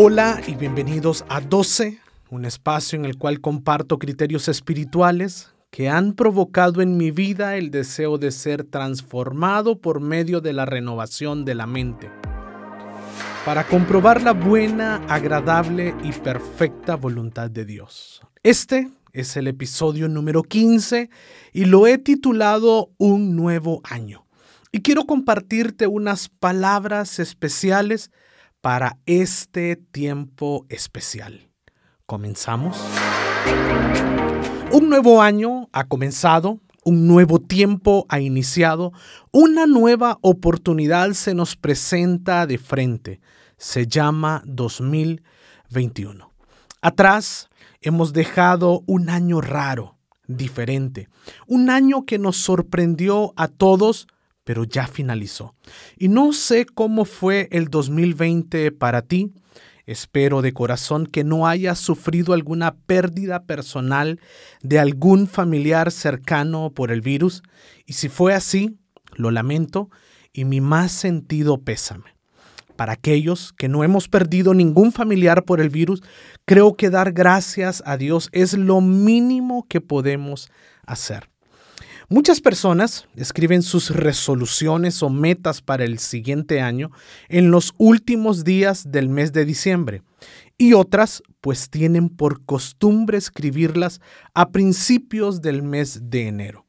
Hola y bienvenidos a 12, un espacio en el cual comparto criterios espirituales que han provocado en mi vida el deseo de ser transformado por medio de la renovación de la mente, para comprobar la buena, agradable y perfecta voluntad de Dios. Este es el episodio número 15 y lo he titulado Un nuevo año. Y quiero compartirte unas palabras especiales para este tiempo especial. ¿Comenzamos? Un nuevo año ha comenzado, un nuevo tiempo ha iniciado, una nueva oportunidad se nos presenta de frente. Se llama 2021. Atrás hemos dejado un año raro, diferente, un año que nos sorprendió a todos pero ya finalizó. Y no sé cómo fue el 2020 para ti. Espero de corazón que no hayas sufrido alguna pérdida personal de algún familiar cercano por el virus. Y si fue así, lo lamento y mi más sentido pésame. Para aquellos que no hemos perdido ningún familiar por el virus, creo que dar gracias a Dios es lo mínimo que podemos hacer. Muchas personas escriben sus resoluciones o metas para el siguiente año en los últimos días del mes de diciembre y otras pues tienen por costumbre escribirlas a principios del mes de enero.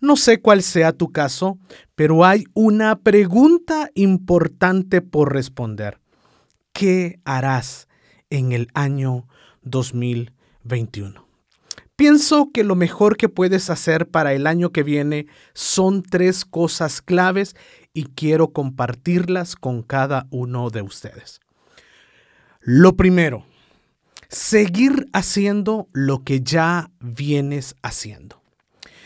No sé cuál sea tu caso, pero hay una pregunta importante por responder. ¿Qué harás en el año 2021? Pienso que lo mejor que puedes hacer para el año que viene son tres cosas claves y quiero compartirlas con cada uno de ustedes. Lo primero, seguir haciendo lo que ya vienes haciendo.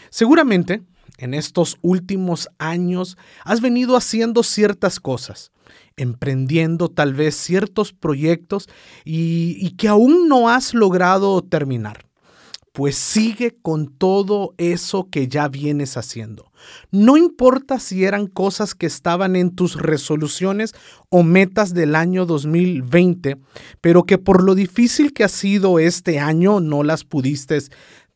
Seguramente en estos últimos años has venido haciendo ciertas cosas, emprendiendo tal vez ciertos proyectos y, que aún no has logrado terminar pues sigue con todo eso que ya vienes haciendo. No importa si eran cosas que estaban en tus resoluciones o metas del año 2020, pero que por lo difícil que ha sido este año no las pudiste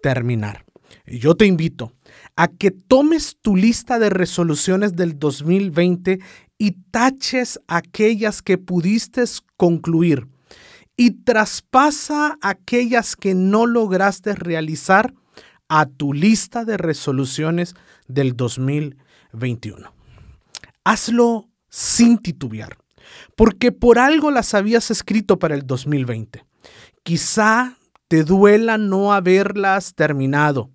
terminar. Yo te invito a que tomes tu lista de resoluciones del 2020 y taches aquellas que pudiste concluir y traspasa aquellas que no lograste realizar a tu lista de resoluciones del 2021. Hazlo sin titubear, porque por algo las habías escrito para el 2020. Quizá te duela no haberlas terminado,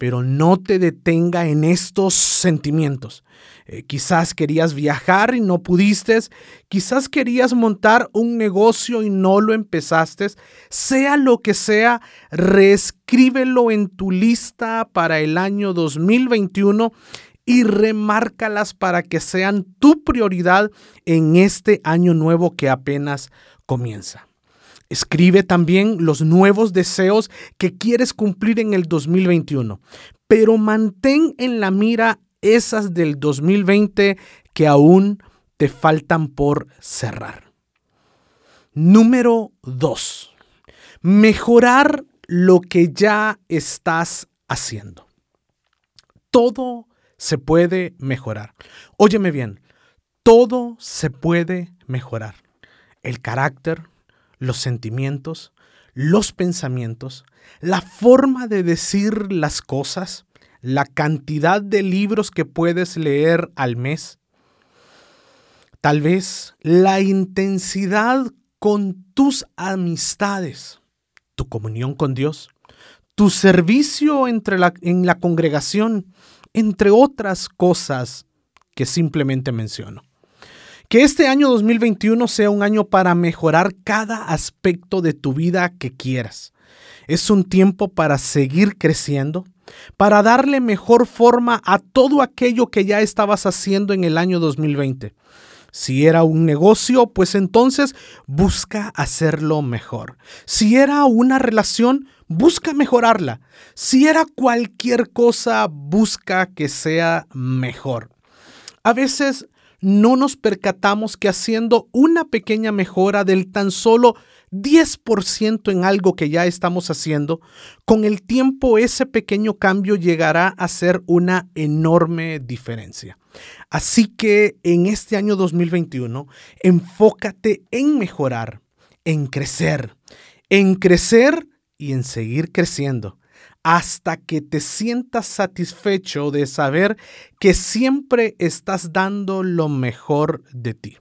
pero no te detenga en estos sentimientos. Eh, quizás querías viajar y no pudiste, quizás querías montar un negocio y no lo empezaste. Sea lo que sea, reescríbelo en tu lista para el año 2021 y remárcalas para que sean tu prioridad en este año nuevo que apenas comienza. Escribe también los nuevos deseos que quieres cumplir en el 2021, pero mantén en la mira esas del 2020 que aún te faltan por cerrar. Número 2. Mejorar lo que ya estás haciendo. Todo se puede mejorar. Óyeme bien, todo se puede mejorar. El carácter, los sentimientos, los pensamientos, la forma de decir las cosas, la cantidad de libros que puedes leer al mes, tal vez la intensidad con tus amistades, tu comunión con Dios, tu servicio entre la, en la congregación, entre otras cosas que simplemente menciono. Que este año 2021 sea un año para mejorar cada aspecto de tu vida que quieras. Es un tiempo para seguir creciendo, para darle mejor forma a todo aquello que ya estabas haciendo en el año 2020. Si era un negocio, pues entonces busca hacerlo mejor. Si era una relación, busca mejorarla. Si era cualquier cosa, busca que sea mejor. A veces no nos percatamos que haciendo una pequeña mejora del tan solo 10% en algo que ya estamos haciendo, con el tiempo ese pequeño cambio llegará a ser una enorme diferencia. Así que en este año 2021, enfócate en mejorar, en crecer, en crecer y en seguir creciendo hasta que te sientas satisfecho de saber que siempre estás dando lo mejor de ti.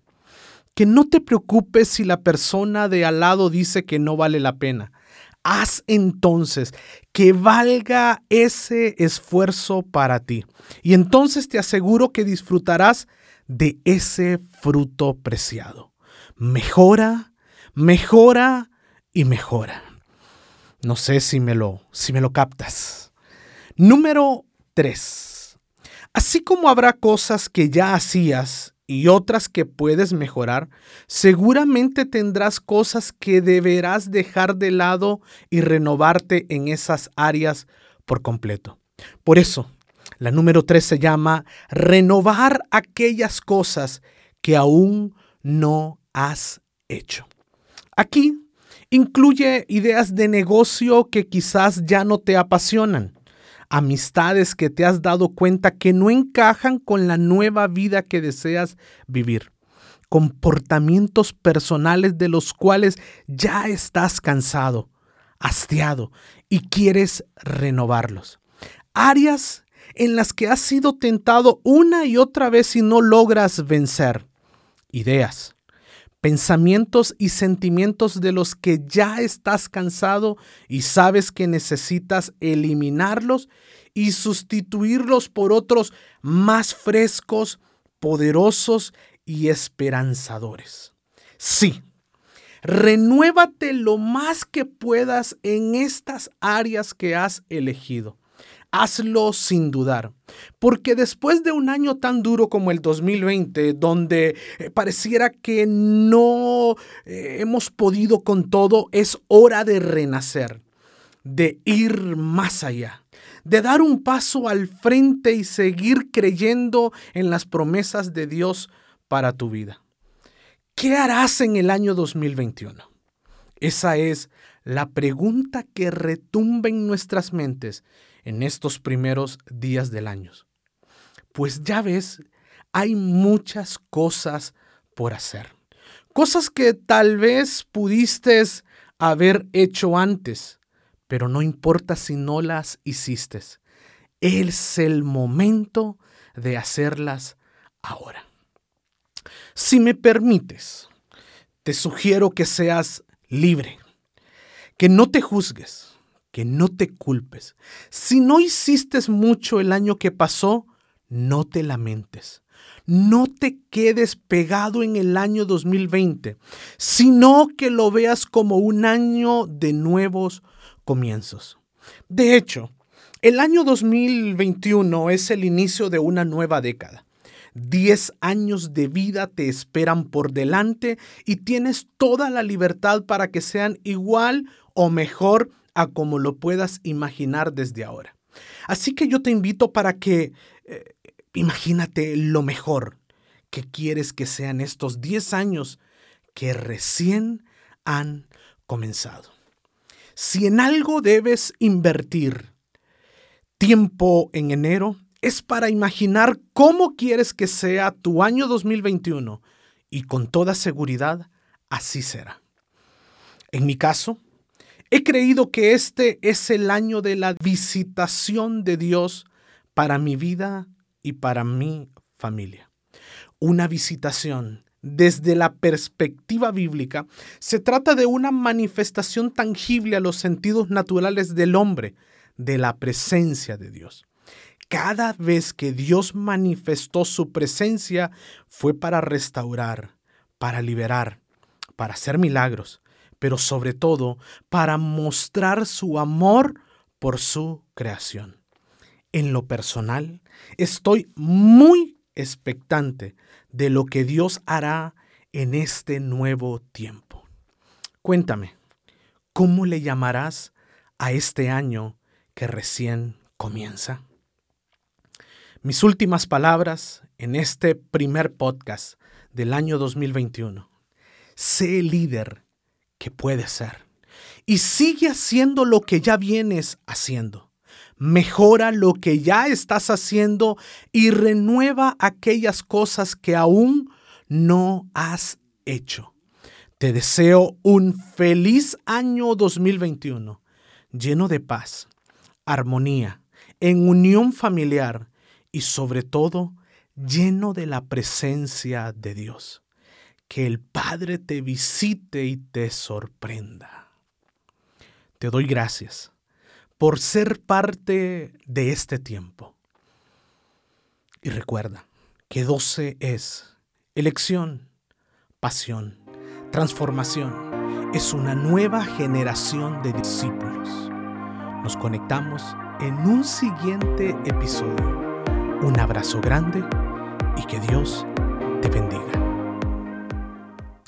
Que no te preocupes si la persona de al lado dice que no vale la pena. Haz entonces que valga ese esfuerzo para ti. Y entonces te aseguro que disfrutarás de ese fruto preciado. Mejora, mejora y mejora. No sé si me lo, si me lo captas. Número 3. Así como habrá cosas que ya hacías y otras que puedes mejorar, seguramente tendrás cosas que deberás dejar de lado y renovarte en esas áreas por completo. Por eso, la número 3 se llama renovar aquellas cosas que aún no has hecho. Aquí Incluye ideas de negocio que quizás ya no te apasionan, amistades que te has dado cuenta que no encajan con la nueva vida que deseas vivir, comportamientos personales de los cuales ya estás cansado, hastiado y quieres renovarlos. Áreas en las que has sido tentado una y otra vez y no logras vencer. Ideas, pensamientos y sentimientos de los que ya estás cansado y sabes que necesitas eliminarlos y sustituirlos por otros más frescos, poderosos y esperanzadores. Sí, renuévate lo más que puedas en estas áreas que has elegido hazlo sin dudar. Porque después de un año tan duro como el 2020, donde eh, pareciera que no eh, hemos podido con todo, es hora de renacer, de ir más allá de dar un paso al frente y seguir creyendo en las promesas de Dios para tu vida. ¿Qué harás en el año 2021? Esa es la pregunta que retumba en nuestras mentes en estos primeros días del año? Pues ya ves, hay muchas cosas por hacer. Cosas que tal vez pudiste haber hecho antes, pero no importa si no las hiciste. Es el momento de hacerlas ahora. Si me permites, te sugiero que seas libre, que no te juzgues, que no te culpes. Si no hiciste mucho el año que pasó, no te lamentes. No te quedes pegado en el año 2020, sino que lo veas como un año de nuevos comienzos. De hecho, el año 2021 es el inicio de una nueva década. Diez años de vida te esperan por delante y tienes toda la libertad para que sean igual o mejor a como lo puedas imaginar desde ahora. Así que yo te invito para que eh, imagínate lo mejor que quieres que sean estos 10 años que recién han comenzado. Si en algo debes invertir tiempo en enero, es para imaginar cómo quieres que sea tu año 2021 y con toda seguridad así será. En mi caso, He creído que este es el año de la visitación de Dios para mi vida y para mi familia. Una visitación desde la perspectiva bíblica se trata de una manifestación tangible a los sentidos naturales del hombre de la presencia de Dios. cada vez que Dios manifestó su presencia fue para restaurar, para liberar, para hacer milagros, pero sobre todo para mostrar su amor por su creación. En lo personal, estoy muy expectante de lo que Dios hará en este nuevo tiempo. Cuéntame, ¿cómo le llamarás a este año que recién comienza? Mis últimas palabras en este primer podcast del año 2021. Sé líder que puedes ser y sigue haciendo lo que ya vienes haciendo. Mejora lo que ya estás haciendo y renueva aquellas cosas que aún no has hecho. Te deseo un feliz año 2021, lleno de paz, armonía, en unión familiar y sobre todo lleno de la presencia de Dios. Que el Padre te visite y te sorprenda. Te doy gracias por ser parte de este tiempo. Y recuerda que 12 es elección, pasión, transformación. Es una nueva generación de discípulos. Nos conectamos en un siguiente episodio. Un abrazo grande y que Dios te bendiga.